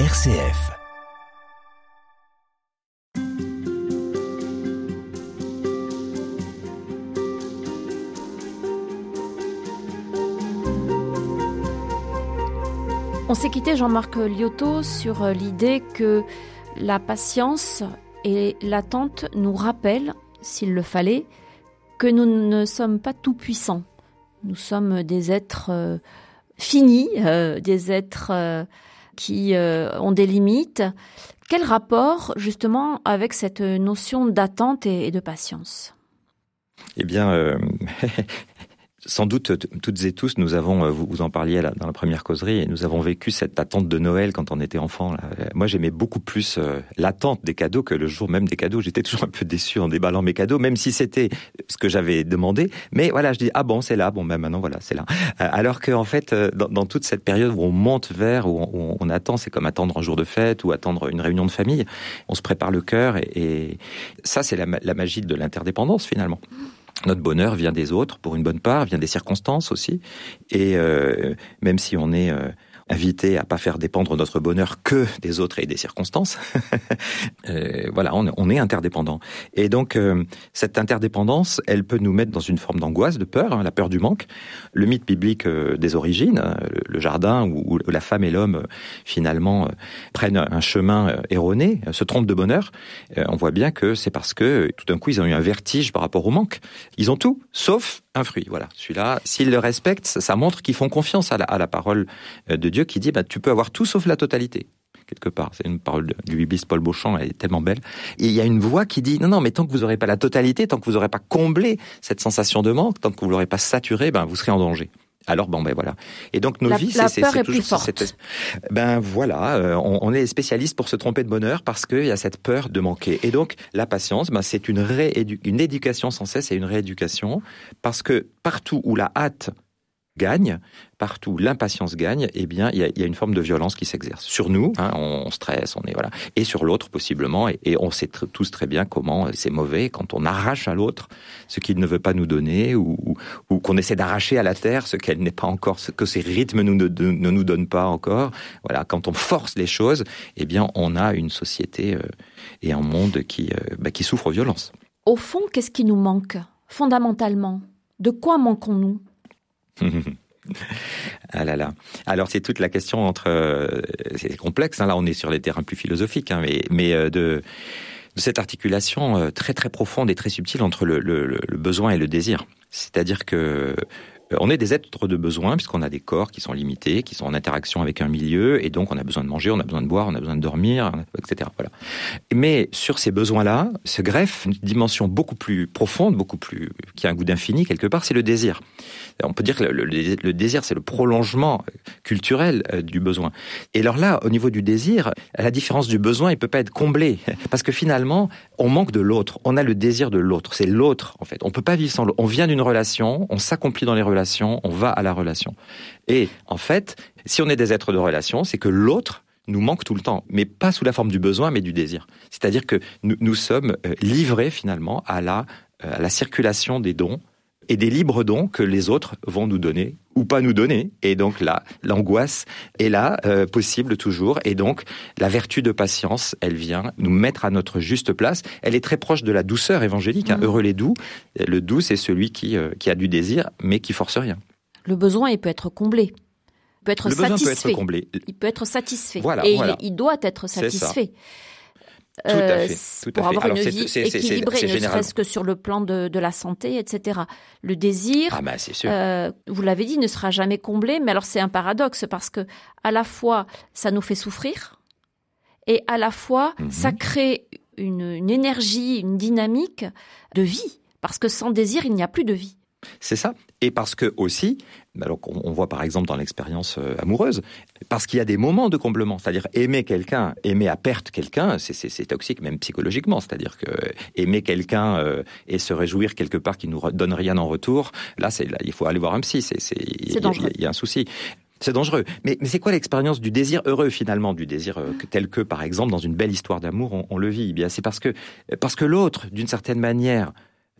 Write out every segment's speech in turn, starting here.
RCF. On s'est quitté, Jean-Marc Liotto, sur euh, l'idée que la patience et l'attente nous rappellent, s'il le fallait, que nous ne sommes pas tout puissants. Nous sommes des êtres euh, finis, euh, des êtres qui ont des limites. Quel rapport justement avec cette notion d'attente et de patience? Eh bien, Sans doute, toutes et tous, nous avons, euh, vous, en parliez dans la première causerie, et nous avons vécu cette attente de Noël quand on était enfant. Là. Moi, j'aimais beaucoup plus euh, l'attente des cadeaux que le jour même des cadeaux. J'étais toujours un peu déçu en déballant mes cadeaux, même si c'était ce que j'avais demandé. Mais voilà, je dis ah bon, c'est là, bon ben maintenant voilà, c'est là. Euh, alors que en fait, dans, toute cette période où on monte vers, où on, attend, c'est comme attendre un jour de fête ou attendre une réunion de famille. On se prépare le cœur, et, ça, c'est la magie de l'interdépendance finalement. Notre bonheur vient des autres, pour une bonne part, vient des circonstances aussi. Et euh, même si on est euh, invité à pas faire dépendre notre bonheur que des autres et des circonstances. euh, voilà, on, est interdépendant. Et donc euh, cette interdépendance, elle peut nous mettre dans une forme d'angoisse, de peur, hein, la peur du manque. Le mythe biblique euh, des origines, hein, le, jardin où, la femme et l'homme finalement prennent un chemin erroné, se trompent de bonheur. on voit bien que c'est parce que tout d'un coup ils ont eu un vertige par rapport au manque. Ils ont tout, sauf un fruit. Voilà, celui-là, s'ils le respectent, ça montre qu'ils font confiance à la, parole de Dieu qui dit bah, tu peux avoir tout sauf la totalité quelque part. C'est une parole du bibliste Paul Beauchamp, elle est tellement belle. Et il y a une voix qui dit non, non, mais tant que vous n'aurez pas la totalité, tant que vous n'aurez pas comblé cette sensation de manque, tant que vous l'aurez pas saturé, ben vous serez en danger. Alors bon ben voilà. Et donc nos la, vies, c'est toujours cette ben voilà, euh, on, on, est spécialiste pour se tromper de bonheur parce qu'il y a cette peur de manquer. Et donc la patience, ben c'est une réédu une éducation sans cesse et une rééducation parce que partout où la hâte gagne, partout l'impatience gagne, eh bien, il y a, une forme de violence qui s'exerce sur nous. Hein, on, stresse, on est voilà, et sur l'autre possiblement. Et, on sait tous très bien comment c'est mauvais quand on arrache à l'autre ce qu'il ne veut pas nous donner, ou, ou, qu'on essaie d'arracher à la terre ce qu'elle n'est pas encore, ce que ses rythmes nous, ne, ne, nous donnent pas encore. Voilà, quand on force les choses, eh bien, on a une société euh, et un monde qui, euh, bah, qui souffre violence. Au fond, qu'est-ce qui nous manque fondamentalement? De quoi manquons-nous? Ah là là. Alors c'est toute la question entre, euh, c'est complexe. Hein, là, on est sur les terrains plus philosophiques, hein, mais, euh, de, cette articulation euh, très très profonde et très subtile entre le besoin et le désir. C'est-à-dire que on est des êtres de besoin puisqu'on a des corps qui sont limités, qui sont en interaction avec un milieu, et donc on a besoin de manger, on a besoin de boire, on a besoin de dormir, etc. Voilà. Mais sur ces besoins-là se greffe une dimension beaucoup plus profonde, beaucoup plus qui a un goût d'infini quelque part, c'est le désir. On peut dire que le désir, c'est le prolongement culturel euh, du besoin. Et alors là, au niveau du désir, à la différence du besoin, il peut pas être comblé parce que finalement, on manque de l'autre. On a le désir de l'autre. C'est l'autre en fait. On peut pas vivre sans l'autre. On vient d'une relation, on s'accomplit dans les relations, on va à la relation. Et en fait, si on est des êtres de relation, c'est que l'autre nous manque tout le temps, mais pas sous la forme du besoin, mais du désir. C'est-à-dire que nous, nous, sommes euh, livrés finalement à la, euh, à la circulation des dons et des libres dons que les autres vont nous donner ou pas nous donner. Et donc là, l'angoisse est là, euh, possible toujours. Et donc, la vertu de patience, elle vient nous mettre à notre juste place. Elle est très proche de la douceur évangélique. Hein. Mmh. Heureux les doux. Le doux, c'est celui qui, euh, qui a du désir, mais qui force rien. Le besoin, il peut être comblé. Il peut être le satisfait. Peut être comblé. Il peut être satisfait. Voilà, et voilà. Il, il, doit être satisfait. Tout à fait. Tout pour à fait. avoir Alors une vie équilibrée, ne serait-ce que sur le plan de, de, la santé, etc. Le désir, ah bah, sûr. Euh, vous l'avez dit, ne sera jamais comblé. Mais alors c'est un paradoxe parce que à la fois ça nous fait souffrir et à la fois Mhm. mm -hmm. ça crée une, une énergie, une dynamique de vie. Parce que sans désir, il n'y a plus de vie. C'est ça. Et parce que aussi, alors on, on voit par exemple dans l'expérience euh, amoureuse, parce qu'il y a des moments de comblement, c'est-à-dire aimer quelqu'un, aimer à perte quelqu'un, c'est toxique même psychologiquement, c'est-à-dire que aimer quelqu'un euh, et se réjouir quelque part qui nous donne rien en retour, là, c'est il faut aller voir un psy, c'est il y, a un souci. C'est dangereux. Mais, mais c'est quoi l'expérience du désir heureux finalement, du désir euh, tel que par exemple dans une belle histoire d'amour on, on, le vit. Eh bien, c'est parce que parce que l'autre, d'une certaine manière,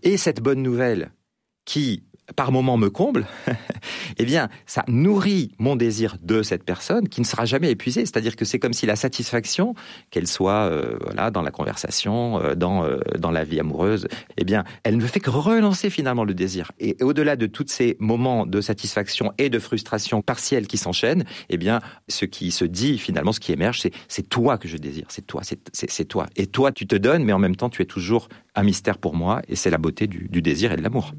est cette bonne nouvelle qui par moment me comble, eh bien, ça nourrit mon désir de cette personne qui ne sera jamais épuisé. C'est-à-dire que c'est comme si la satisfaction, qu'elle soit euh, voilà dans la conversation, euh, dans euh, dans la vie amoureuse, eh bien, elle ne fait que relancer finalement le désir. Et, au-delà de tous ces moments de satisfaction et de frustration partielle qui s'enchaînent, eh bien, ce qui se dit finalement, ce qui émerge, c'est c'est toi que je désire, c'est toi, c'est toi. Et toi, tu te donnes, mais en même temps, tu es toujours un mystère pour moi, et c'est la beauté du, du désir et de l'amour.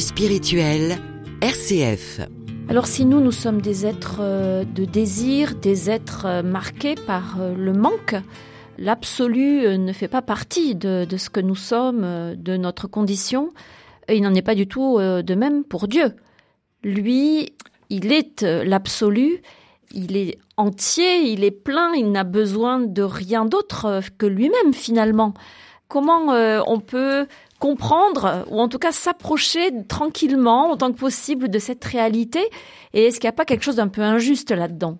Spirituel, RCF. Alors si nous, nous sommes des êtres euh, de désir, des êtres euh, marqués par euh, le manque, l'absolu ne fait pas partie de, ce que nous sommes, de notre condition. Et il n'en est pas du tout de même pour Dieu. Lui, il est l'absolu, il est entier, il est plein, il n'a besoin de rien d'autre que lui-même finalement. Comment on peut comprendre ou en tout cas s'approcher tranquillement autant que possible de cette réalité. Et est-ce qu'il n'y a pas quelque chose d'un peu injuste là-dedans?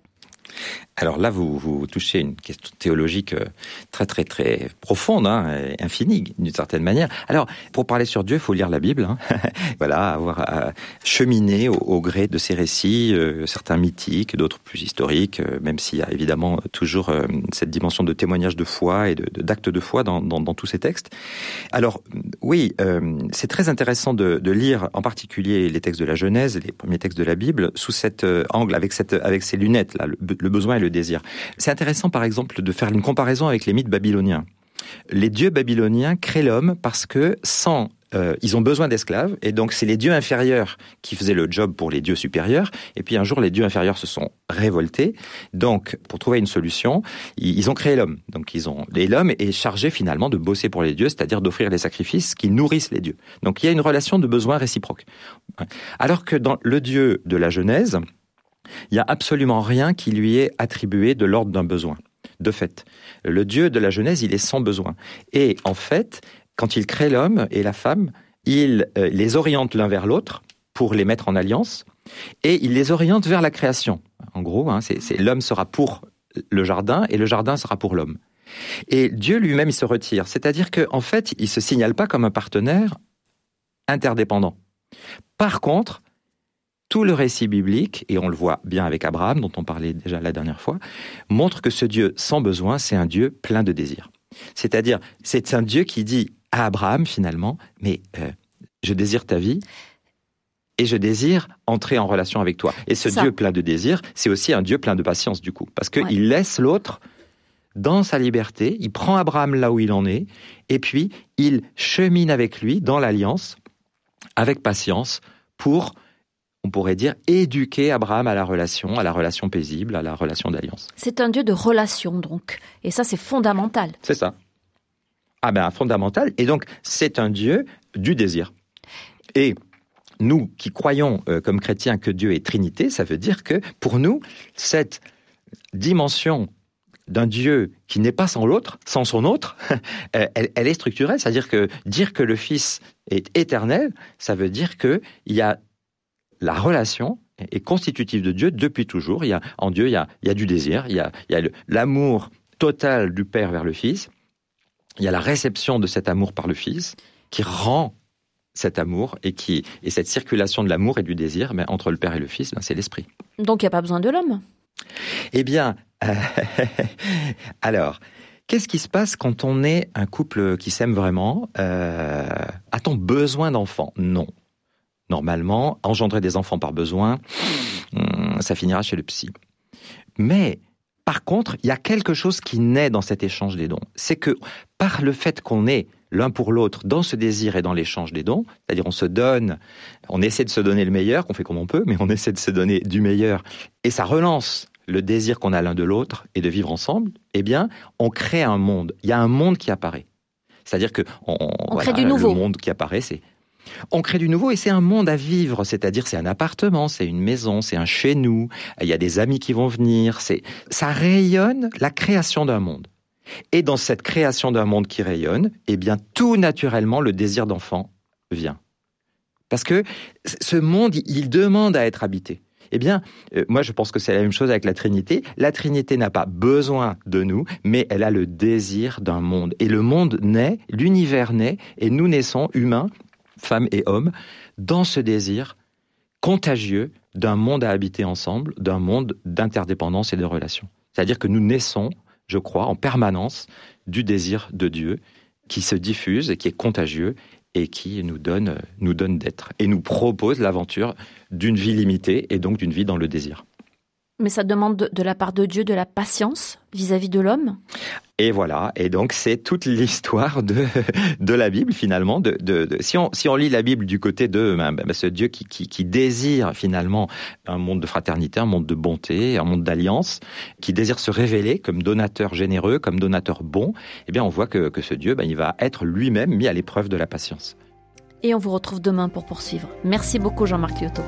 Alors là, vous, touchez une question théologique euh, très très très profonde, hein, infinie d'une certaine manière. Alors, pour parler sur Dieu, il faut lire la Bible. Hein. voilà, avoir à cheminer au, gré de ces récits, euh, certains mythiques, d'autres plus historiques, euh, même s'il y a évidemment toujours cette dimension de témoignage de foi et de d'acte de, foi dans, tous ces textes. Alors oui, c'est très intéressant de, lire en particulier les textes de la Genèse, les premiers textes de la Bible, sous cet angle, avec ces lunettes là, le besoin et le désir. C'est intéressant, par exemple, de faire une comparaison avec les mythes babyloniens. Les dieux babyloniens créent l'homme parce que sans euh, ils ont besoin d'esclaves, et donc c'est les dieux inférieurs qui faisaient le job pour les dieux supérieurs, et puis un jour les dieux inférieurs se sont révoltés, donc pour trouver une solution, ils, ont créé l'homme. Donc ils ont, l'homme est chargé finalement de bosser pour les dieux, c'est-à-dire d'offrir les sacrifices qui nourrissent les dieux. Donc il y a une relation de besoin réciproque. Alors que dans le dieu de la Genèse, il n'y a absolument rien qui lui est attribué de l'ordre d'un besoin. De fait, le Dieu de la Genèse, il est sans besoin. Et en fait, quand il crée l'homme et la femme, il euh, les oriente l'un vers l'autre pour les mettre en alliance, et il les oriente vers la création. En gros, hein, c'est l'homme sera pour le jardin et le jardin sera pour l'homme. Et Dieu lui-même, il se retire. C'est-à-dire qu'en en fait, il se signale pas comme un partenaire interdépendant. Par contre, tout le récit biblique, et on le voit bien avec Abraham, dont on parlait déjà la dernière fois, montre que ce Dieu sans besoin, c'est un Dieu plein de désirs. C'est-à-dire, c'est un Dieu qui dit à Abraham finalement, mais euh, je désire ta vie, et je désire entrer en relation avec toi. Et ce Dieu plein de désirs, c'est aussi un Dieu plein de patience du coup, parce qu'il laisse l'autre dans sa liberté, il prend Abraham là où il en est, et puis il chemine avec lui dans l'alliance, avec patience, pour on pourrait dire, éduquer Abraham à la relation, à la relation paisible, à la relation d'alliance. C'est un Dieu de relation, donc. Et ça, c'est fondamental. C'est ça. Ah ben, fondamental. Et donc, c'est un Dieu du désir. Et nous qui croyons euh, comme chrétiens que Dieu est Trinité, ça veut dire que pour nous, cette dimension d'un Dieu qui n'est pas sans l'autre, sans son autre, elle, elle, est structurelle. C'est-à-dire que dire que le Fils est éternel, ça veut dire qu'il y a la relation est constitutive de Dieu depuis toujours. Il y a, en Dieu, il y a, il y a du désir, il y a, il y a l'amour total du Père vers le Fils. Il y a la réception de cet amour par le Fils qui rend cet amour et qui et cette circulation de l'amour et du désir mais entre le Père et le Fils, ben, c'est l'esprit. Donc il n'y a pas besoin de l'homme. Eh bien, alors, qu'est-ce qui se passe quand on est un couple qui s'aime vraiment euh, A-t-on besoin d'enfants? Non normalement, engendrer des enfants par besoin, hmm, ça finira chez le psy. Mais par contre, il y a quelque chose qui naît dans cet échange des dons. C'est que par le fait qu'on est l'un pour l'autre dans ce désir et dans l'échange des dons, c'est-à-dire on se donne, on essaie de se donner le meilleur, qu'on fait comme on peut, mais on essaie de se donner du meilleur, et ça relance le désir qu'on a l'un de l'autre et de vivre ensemble, eh bien, on crée un monde. Il y a un monde qui apparaît. C'est-à-dire que on, crée du nouveau. Le monde qui apparaît, c'est on crée du nouveau et c'est un monde à vivre, c'est-à-dire c'est un appartement, c'est une maison, c'est un chez nous, il y a des amis qui vont venir, c'est ça rayonne la création d'un monde. Et dans cette création d'un monde qui rayonne, eh bien tout naturellement le désir d'enfant vient. Parce que ce monde, il demande à être habité. Eh bien, euh, moi je pense que c'est la même chose avec la Trinité. La Trinité n'a pas besoin de nous, mais elle a le désir d'un monde. Et le monde naît, l'univers naît, et nous naissons, humains, femmes et hommes, dans ce désir contagieux d'un monde à habiter ensemble, d'un monde d'interdépendance et de relations. C'est-à-dire que nous naissons, je crois, en permanence du désir de Dieu qui se diffuse et qui est contagieux et qui nous donne, nous donne d'être et nous propose l'aventure d'une vie limitée et donc d'une vie dans le désir. Mais ça demande de, la part de Dieu de la patience vis-à-vis de l'homme. Et voilà, et donc c'est toute l'histoire de, de la Bible finalement. De, de, si, on, si on lit la Bible du côté de ben, ben, ce Dieu qui, qui, qui, désire finalement un monde de fraternité, un monde de bonté, un monde d'alliance, qui désire se révéler comme donateur généreux, comme donateur bon, eh bien on voit que, que ce Dieu, ben, il va être lui-même mis à l'épreuve de la patience. Et on vous retrouve demain pour poursuivre. Merci beaucoup Jean-Marc Lyoto.